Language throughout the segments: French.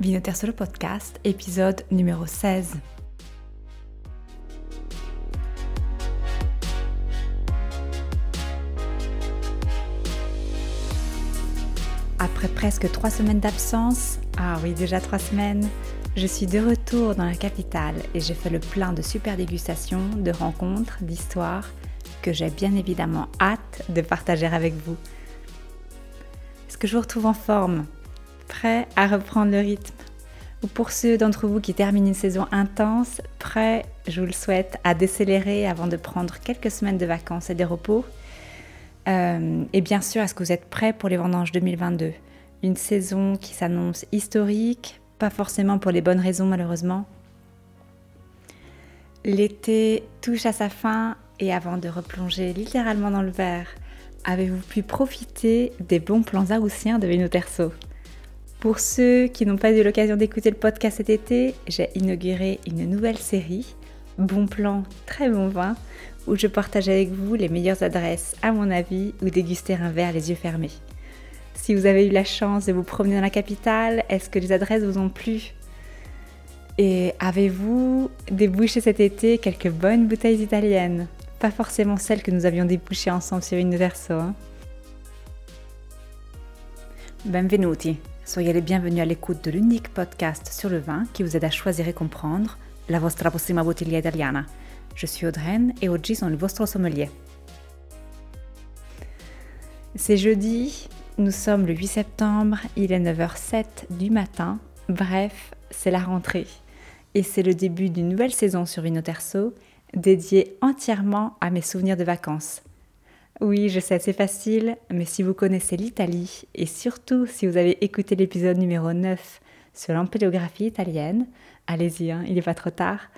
Vinoter le podcast, épisode numéro 16. Après presque trois semaines d'absence, ah oui déjà trois semaines, je suis de retour dans la capitale et j'ai fait le plein de super dégustations, de rencontres, d'histoires que j'ai bien évidemment hâte de partager avec vous. Est-ce que je vous retrouve en forme? Prêt à reprendre le rythme. Ou pour ceux d'entre vous qui terminent une saison intense, prêt, je vous le souhaite, à décélérer avant de prendre quelques semaines de vacances et de repos. Euh, Et bien sûr, est-ce que vous êtes prêts pour les vendanges 2022 Une saison qui s'annonce historique, pas forcément pour les bonnes raisons malheureusement. L'été touche à sa fin et avant de replonger littéralement dans le verre, avez-vous pu profiter des bons plans haussiens de Vino Terso Pour ceux qui n'ont pas eu l'occasion d'écouter le podcast cet été, j'ai inauguré une nouvelle série, Bon plan, très bon vin, où je partage avec vous les meilleures adresses à mon avis ou déguster un verre les yeux fermés. Si vous avez eu la chance de vous promener dans la capitale, est-ce que les adresses vous ont plu? Et avez-vous débouché cet été quelques bonnes bouteilles italiennes? Pas forcément celles que nous avions débouchées ensemble sur une verso. Hein Benvenuti, soyez les bienvenus à l'écoute de l'unique podcast sur le vin qui vous aide à choisir et comprendre la vostra prossima bottiglia italiana. Je suis Audreyne et oggi sono il vostro sommelier. C'est jeudi, nous sommes le 8 septembre, il est 9h07 du matin. Bref, c'est la rentrée. Et c'est le début d'une nouvelle saison sur Vinoterso, dédiée entièrement à mes souvenirs de vacances. Oui, je sais, c'est facile, mais si vous connaissez l'Italie, et surtout si vous avez écouté l'épisode numéro 9 sur l'empélographie italienne, allez-y, hein, il n'est pas trop tard,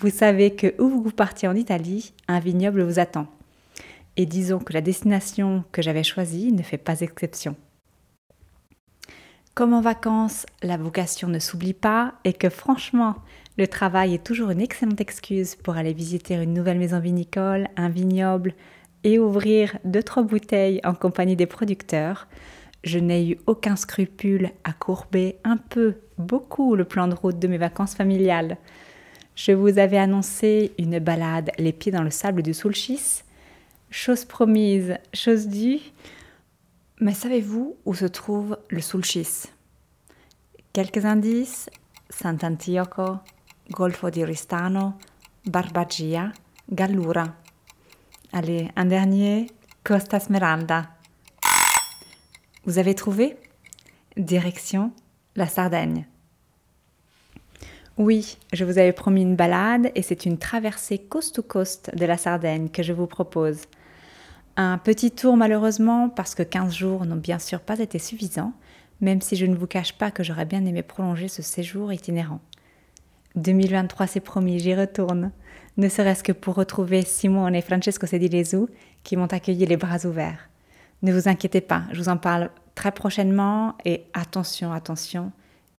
vous savez que où vous partiez en Italie, un vignoble vous attend et disons que la destination que j'avais choisie ne fait pas exception. Comme en vacances, la vocation ne s'oublie pas et que franchement, le travail est toujours une excellente excuse pour aller visiter une nouvelle maison vinicole, un vignoble et ouvrir deux trois bouteilles en compagnie des producteurs, je n'ai eu aucun scrupule à courber un peu, beaucoup le plan de route de mes vacances familiales. Je vous avais annoncé une balade les pieds dans le sable du Soulchis Chose promise, chose due. Mais savez-vous où se trouve le Sulcis Quelques indices Sant'Antioco, Golfo di Ristano, Barbagia, Gallura. Allez, un dernier, Costa Smeralda. Vous avez trouvé? Direction la Sardaigne. Oui, je vous avais promis une balade et c'est une traversée coast-to-coast de la Sardaigne que je vous propose. Un petit tour malheureusement parce que 15 jours n'ont bien sûr pas été suffisants, même si je ne vous cache pas que j'aurais bien aimé prolonger ce séjour itinérant. 2023 c'est promis, j'y retourne, ne serait-ce que pour retrouver Simone et Francesco Sedilesu qui m'ont accueilli les bras ouverts. Ne vous inquiétez pas, je vous en parle très prochainement et attention, attention,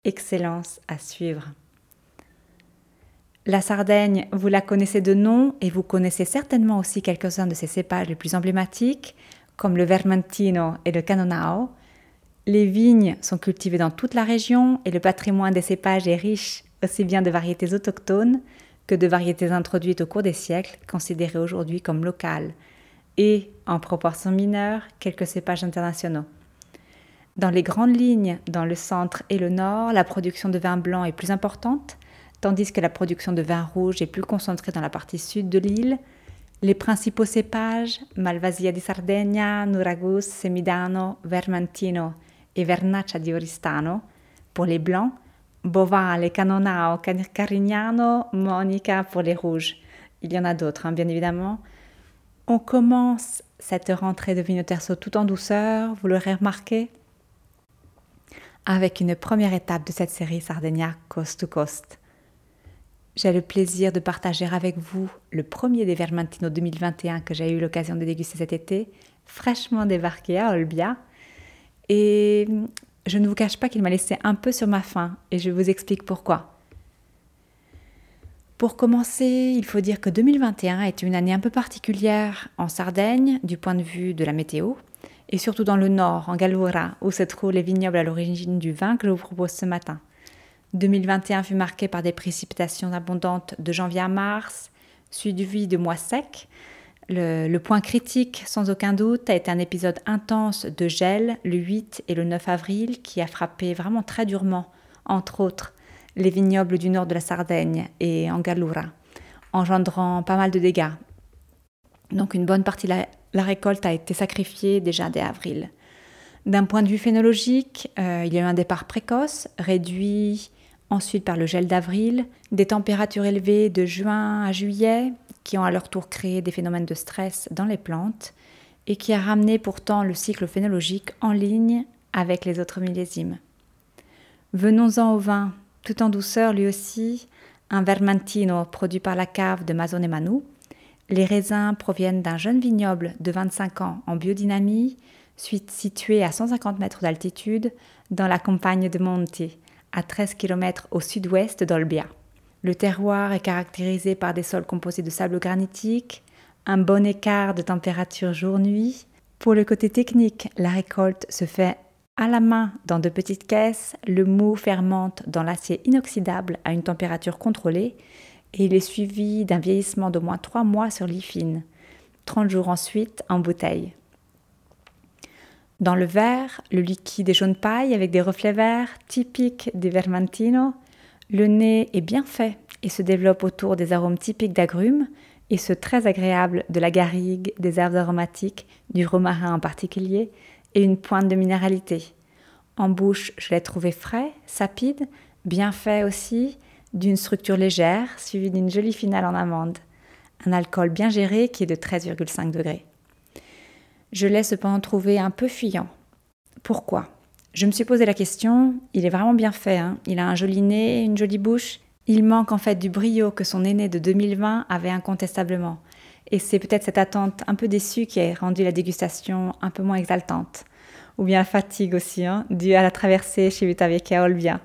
excellence à suivre. La Sardaigne, vous la connaissez de nom et vous connaissez certainement aussi quelques-uns de ses cépages les plus emblématiques, comme le Vermentino et le Canonao. Les vignes sont cultivées dans toute la région et le patrimoine des cépages est riche aussi bien de variétés autochtones que de variétés introduites au cours des siècles, considérées aujourd'hui comme locales, et, en proportion mineure, quelques cépages internationaux. Dans les grandes lignes, dans le centre et le nord, la production de vin blanc est plus importante, tandis que la production de vin rouge est plus concentrée dans la partie sud de l'île. Les principaux cépages, Malvasia di Sardegna, Nuragus, Semidano, Vermentino et Vernaccia di Oristano, pour les blancs, Bovale, Canonao, Carignano, Monica pour les rouges. Il y en a d'autres, hein, bien évidemment. On commence cette rentrée de Vinoterso tout en douceur, vous l'aurez remarqué, avec une première étape de cette série Sardegna Coast to Coast. J'ai le plaisir de partager avec vous le premier des Vermentino 2021 que j'ai eu l'occasion de déguster cet été, fraîchement débarqué à Olbia. Et je ne vous cache pas qu'il m'a laissé un peu sur ma faim et je vous explique pourquoi. Pour commencer, il faut dire que 2021 est une année un peu particulière en Sardaigne du point de vue de la météo et surtout dans le nord, en Gallura, où se trouvent les vignobles à l'origine du vin que je vous propose ce matin. 2021 fut marqué par des précipitations abondantes de janvier à mars, suivi de mois secs. Le, point critique, sans aucun doute, a été un épisode intense de gel le 8 et le 9 avril qui a frappé vraiment très durement, entre autres, les vignobles du nord de la Sardaigne et en Gallura, engendrant pas mal de dégâts. Donc une bonne partie de la, récolte a été sacrifiée déjà dès avril. D'un point de vue phénologique, euh, il y a eu un départ précoce, réduit ensuite par le gel d'avril, des températures élevées de juin à juillet, qui ont à leur tour créé des phénomènes de stress dans les plantes, et qui a ramené pourtant le cycle phénologique en ligne avec les autres millésimes. Venons-en au vin, tout en douceur lui aussi, un Vermentino produit par la cave de Mazone Manu. Les raisins proviennent d'un jeune vignoble de 25 ans en biodynamie, situé à 150 mètres d'altitude dans la campagne de Monti, à 13 km au sud-ouest d'Olbia. Le terroir est caractérisé par des sols composés de sable granitique, un bon écart de température jour-nuit. Pour le côté technique, la récolte se fait à la main dans de petites caisses, le mou fermente dans l'acier inoxydable à une température contrôlée et il est suivi d'un vieillissement d'au moins 3 mois sur l'ifine, 30 jours ensuite en bouteille. Dans le verre, le liquide est jaune paille avec des reflets verts, typiques des Vermentino. Le nez est bien fait et se développe autour des arômes typiques d'agrumes et ceux très agréables de la garrigue, des herbes aromatiques, du romarin en particulier, et une pointe de minéralité. En bouche, je l'ai trouvé frais, sapide, bien fait aussi, d'une structure légère, suivie d'une jolie finale en amande. Un alcool bien géré qui est de 13,5 degrés. Je l'ai cependant trouvé un peu fuyant. Pourquoi? Je me suis posé la question, il est vraiment bien fait, hein. il a un joli nez, une jolie bouche, il manque en fait du brio que son aîné de 2020 avait incontestablement. Et c'est peut-être cette attente un peu déçue qui a rendu la dégustation un peu moins exaltante. Ou bien la fatigue aussi, hein, due à la traversée chez Vitavecchia Olbia.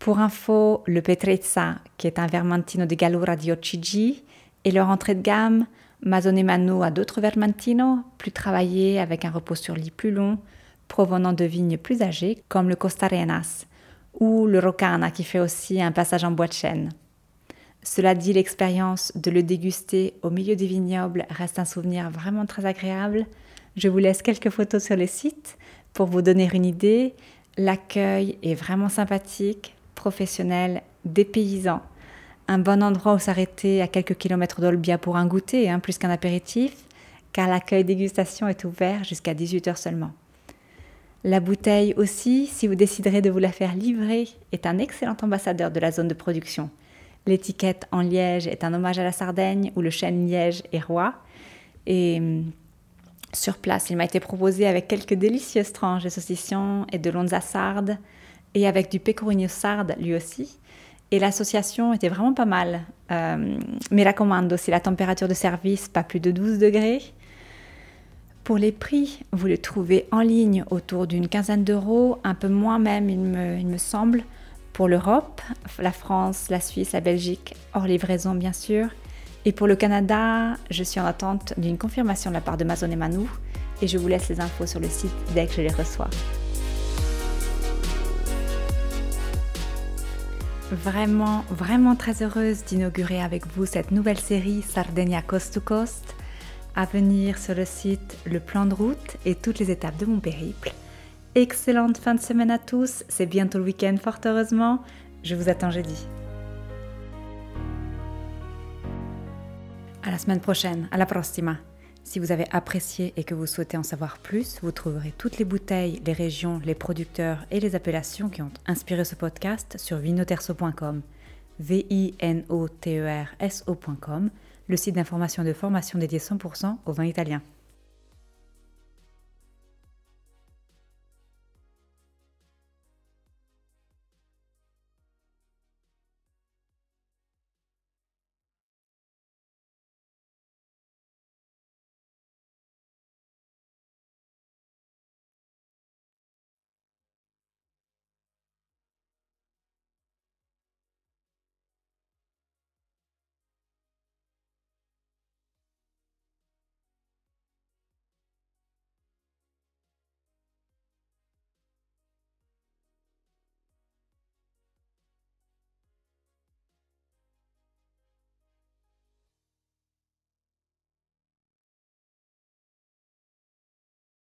Pour info, le Petrezza, qui est un Vermentino de Gallura di Ocigi, et leur entrée de gamme, Mazone Mano a d'autres Vermentino, plus travaillés avec un repos sur lit plus long, provenant de vignes plus âgées, comme le Costarenas, ou le Rocana qui fait aussi un passage en bois de chêne. Cela dit, l'expérience de le déguster au milieu des vignobles reste un souvenir vraiment très agréable. Je vous laisse quelques photos sur le site pour vous donner une idée. L'accueil est vraiment sympathique, professionnel, dépaysant un bon endroit où s'arrêter à quelques kilomètres d'Olbia pour un goûter, hein, plus qu'un apéritif, car l'accueil dégustation est ouvert jusqu'à 18h seulement. La bouteille aussi, si vous déciderez de vous la faire livrer, est un excellent ambassadeur de la zone de production. L'étiquette en liège est un hommage à la Sardaigne où le chêne liège est roi. Et hum, sur place, il m'a été proposé avec quelques délicieuses tranches de saucisson et de lonza sarde et avec du pecorino sarde lui aussi. Et l'association était vraiment pas mal. Euh, mais la commande aussi, la température de service, pas plus de 12 degrés. Pour les prix, vous les trouvez en ligne autour d'une quinzaine d'euros, un peu moins même, il me, semble, pour l'Europe, la France, la Suisse, la Belgique, hors livraison bien sûr. Et pour le Canada, je suis en attente d'une confirmation de la part de Mazon et Manou et je vous laisse les infos sur le site dès que je les reçois. Vraiment, vraiment très heureuse d'inaugurer avec vous cette nouvelle série Sardinia Coast to Coast. À venir sur le site le plan de route et toutes les étapes de mon périple. Excellente fin de semaine à tous, c'est bientôt le week-end fort heureusement. Je vous attends jeudi. À la semaine prochaine, à la prossima. Si vous avez apprécié et que vous souhaitez en savoir plus, vous trouverez toutes les bouteilles, les régions, les producteurs et les appellations qui ont inspiré ce podcast sur vinoterso.com, v le site d'information et de formation dédié 100% au vin italien.